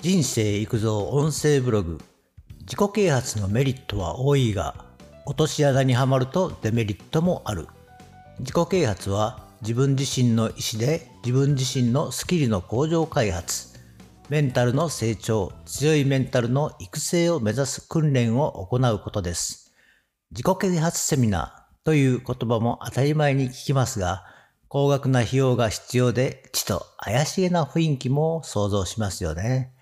人生育造音声ブログ。自己啓発のメリットは多いが落とし穴にはまるとデメリットもある。自己啓発は自分自身の意思で自分自身のスキルの向上開発。メンタルの成長強いメンタルの育成を目指す訓練を行うことです。自己啓発セミナーという言葉も当たり前に聞きますが高額な費用が必要でちと怪しげな雰囲気も想像しますよね。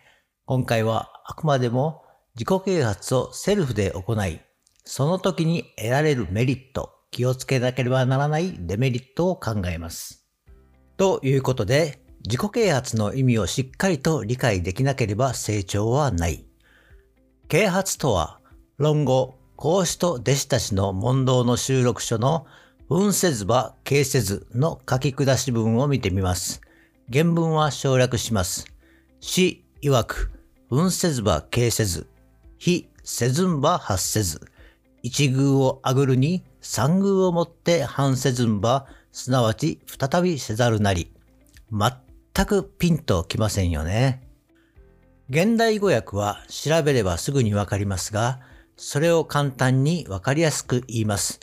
今回はあくまでも自己啓発をセルフで行い、その時に得られるメリット、気をつけなければならないデメリットを考えます。ということで、自己啓発の意味をしっかりと理解できなければ成長はない。啓発とは、論語、孔子と弟子たちの問答の収録書の運せずば形せずの書き下し文を見てみます。原文は省略します。詩曰く、運せずば形せず、非せずんば発せず、一遇をあぐるに三遇をもって反せずんば、すなわち再びせざるなり。全くピンときませんよね。現代語訳は調べればすぐにわかりますが、それを簡単にわかりやすく言います。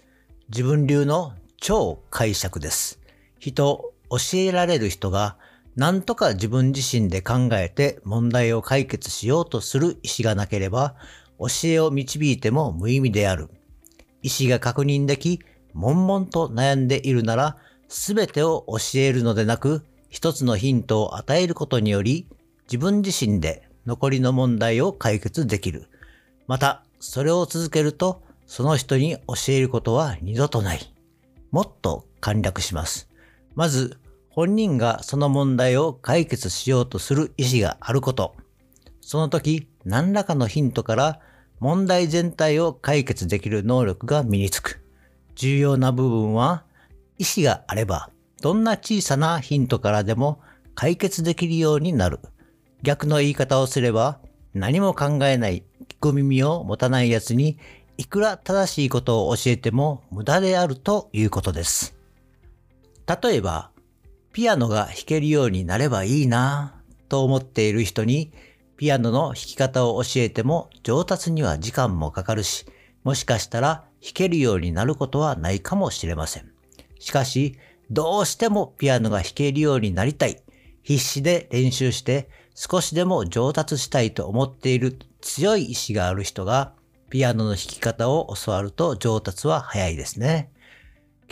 自分流の超解釈です。人、教えられる人が何とか自分自身で考えて問題を解決しようとする意思がなければ、教えを導いても無意味である。意思が確認でき、悶々と悩んでいるなら、すべてを教えるのでなく、一つのヒントを与えることにより、自分自身で残りの問題を解決できる。また、それを続けると、その人に教えることは二度とない。もっと簡略します。まず、本人がその問題を解決しようとする意思があること。その時、何らかのヒントから問題全体を解決できる能力が身につく。重要な部分は、意思があれば、どんな小さなヒントからでも解決できるようになる。逆の言い方をすれば、何も考えない、聞く耳を持たない奴にいくら正しいことを教えても無駄であるということです。例えば、ピアノが弾けるようになればいいなぁと思っている人に、ピアノの弾き方を教えても上達には時間もかかるし、もしかしたら弾けるようになることはないかもしれません。しかし、どうしてもピアノが弾けるようになりたい。必死で練習して少しでも上達したいと思っている強い意志がある人がピアノの弾き方を教わると上達は早いですね。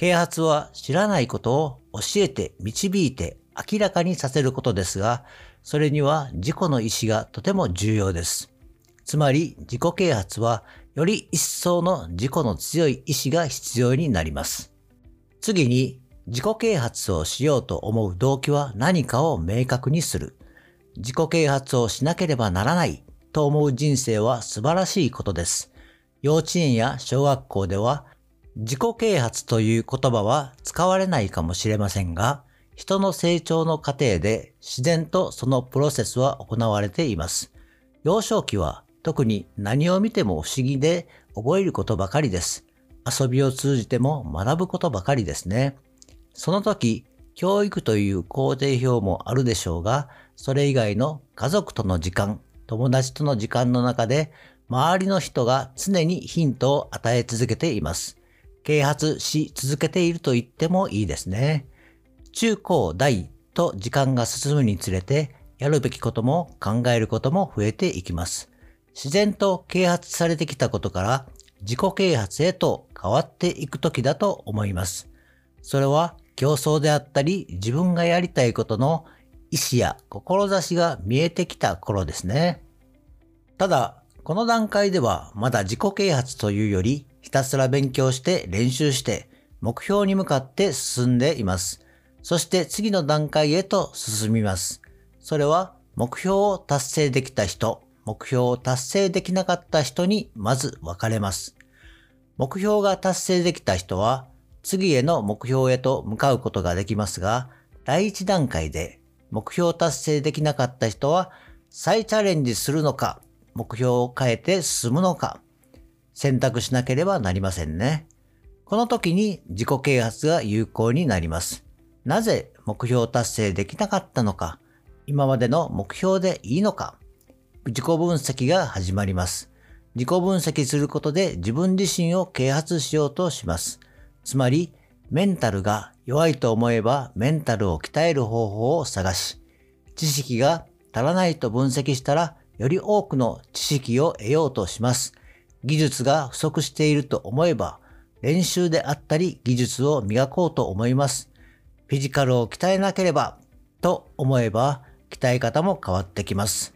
啓発は知らないことを教えて導いて明らかにさせることですが、それには自己の意志がとても重要です。つまり自己啓発はより一層の自己の強い意志が必要になります。次に自己啓発をしようと思う動機は何かを明確にする。自己啓発をしなければならないと思う人生は素晴らしいことです。幼稚園や小学校では自己啓発という言葉は使われないかもしれませんが、人の成長の過程で自然とそのプロセスは行われています。幼少期は特に何を見ても不思議で覚えることばかりです。遊びを通じても学ぶことばかりですね。その時、教育という工程表もあるでしょうが、それ以外の家族との時間、友達との時間の中で周りの人が常にヒントを与え続けています。啓発し続けていると言ってもいいですね。中高大と時間が進むにつれて、やるべきことも考えることも増えていきます。自然と啓発されてきたことから自己啓発へと変わっていく時だと思います。それは競争であったり自分がやりたいことの意思や志が見えてきた頃ですね。ただ、この段階ではまだ自己啓発というよりひたすら勉強して練習して目標に向かって進んでいます。そして次の段階へと進みます。それは目標を達成できた人、目標を達成できなかった人にまず分かれます。目標が達成できた人は次への目標へと向かうことができますが、第一段階で目標達成できなかった人は再チャレンジするのか目標を変えて進むのか、選択しなければなりませんね。この時に自己啓発が有効になります。なぜ目標達成できなかったのか、今までの目標でいいのか、自己分析が始まります。自己分析することで自分自身を啓発しようとします。つまり、メンタルが弱いと思えばメンタルを鍛える方法を探し、知識が足らないと分析したらより多くの知識を得ようとします。技術が不足していると思えば練習であったり技術を磨こうと思います。フィジカルを鍛えなければと思えば鍛え方も変わってきます。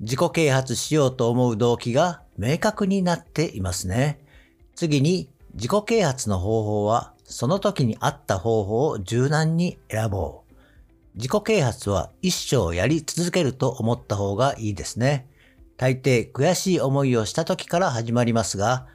自己啓発しようと思う動機が明確になっていますね。次に自己啓発の方法はその時に合った方法を柔軟に選ぼう。自己啓発は一生やり続けると思った方がいいですね。大抵悔しい思いをした時から始まりますが、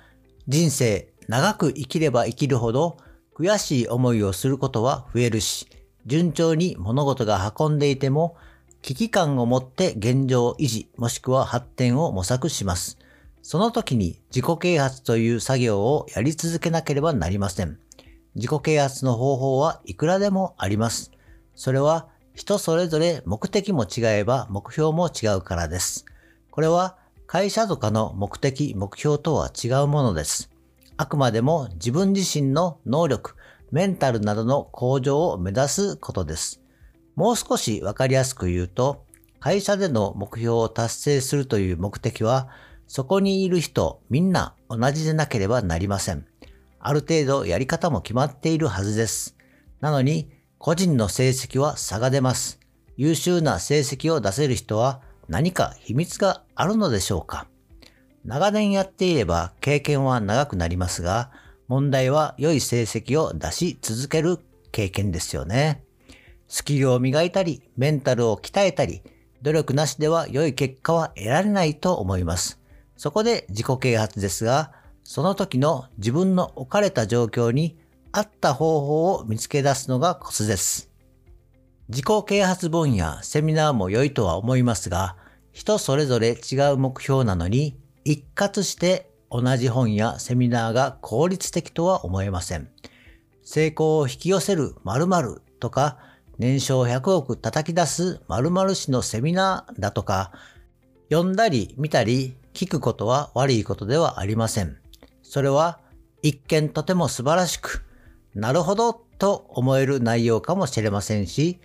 人生長く生きれば生きるほど悔しい思いをすることは増えるし、順調に物事が運んでいても危機感を持って現状維持もしくは発展を模索します。その時に自己啓発という作業をやり続けなければなりません。自己啓発の方法はいくらでもあります。それは人それぞれ目的も違えば目標も違うからです。これは会社とかの目的、目標とは違うものです。あくまでも自分自身の能力、メンタルなどの向上を目指すことです。もう少しわかりやすく言うと、会社での目標を達成するという目的はそこにいる人みんな同じでなければなりません。ある程度やり方も決まっているはずです。なのに、個人の成績は差が出ます。優秀な成績を出せる人は何か秘密があるのでしょうか？長年やっていれば経験は長くなりますが、問題は良い成績を出し続ける経験ですよね。スキルを磨いたり、メンタルを鍛えたり、努力なしでは良い結果は得られないと思います。そこで自己啓発ですが、その時の自分の置かれた状況に合った方法を見つけ出すのがコツです。自己啓発本やセミナーも良いとは思いますが、人それぞれ違う目標なのに、一括して同じ本やセミナーが効率的とは思えません。成功を引き寄せる〇〇とか、年商100億叩き出す〇〇氏のセミナーだとか、読んだり見たり聞くことは悪いことではありません。それは一見とても素晴らしく、なるほどと思える内容かもしれませんし、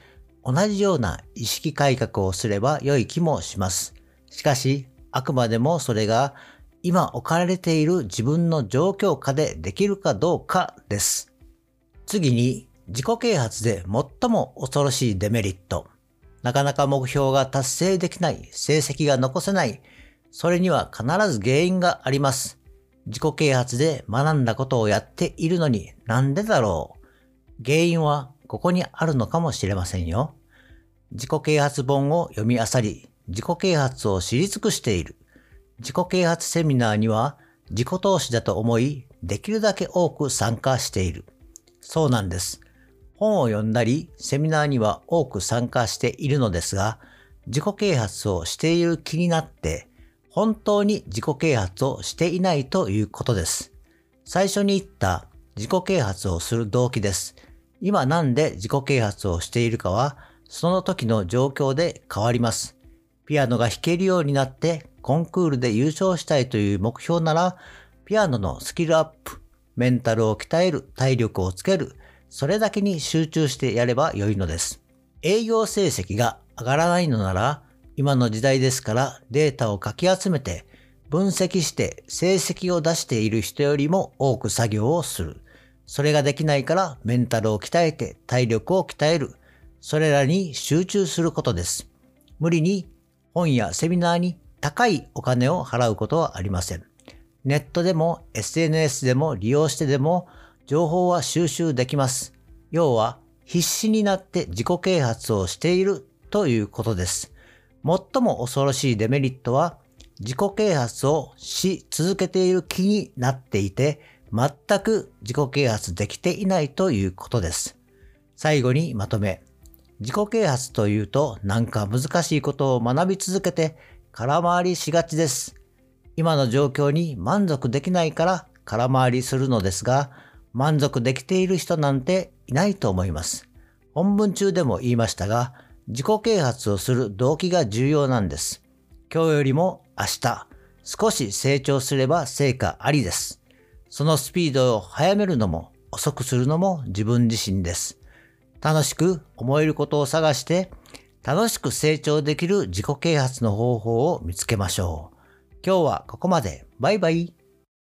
同じような意識改革をすれば良い気もします。しかし、あくまでもそれが今置かれている自分の状況下でできるかどうかです。次に、自己啓発で最も恐ろしいデメリット。なかなか目標が達成できない、成績が残せない、それには必ず原因があります。自己啓発で学んだことをやっているのになんでだろう原因はここにあるのかもしれませんよ。自己啓発本を読み漁り、自己啓発を知り尽くしている。自己啓発セミナーには自己投資だと思い、できるだけ多く参加している。そうなんです。本を読んだり、セミナーには多く参加しているのですが、自己啓発をしている気になって、本当に自己啓発をしていないということです。最初に言った自己啓発をする動機です。今なんで自己啓発をしているかは、その時の状況で変わります。ピアノが弾けるようになってコンクールで優勝したいという目標なら、ピアノのスキルアップ、メンタルを鍛える、体力をつける、それだけに集中してやれば良いのです。営業成績が上がらないのなら、今の時代ですからデータをかき集めて分析して成績を出している人よりも多く作業をする。それができないからメンタルを鍛えて体力を鍛える。それらに集中することです。無理に本やセミナーに高いお金を払うことはありません。ネットでも SNS でも利用してでも情報は収集できます。要は必死になって自己啓発をしているということです。最も恐ろしいデメリットは、自己啓発をし続けている気になっていて、全く自己啓発できていないということです。最後にまとめ。自己啓発というとなんか難しいことを学び続けて空回りしがちです。今の状況に満足できないから空回りするのですが、満足できている人なんていないと思います。本文中でも言いましたが、自己啓発をする動機が重要なんです。今日よりも明日、少し成長すれば成果ありです。そのスピードを速めるのも遅くするのも自分自身です。楽しく思えることを探して、楽しく成長できる自己啓発の方法を見つけましょう。今日はここまで。バイバイ。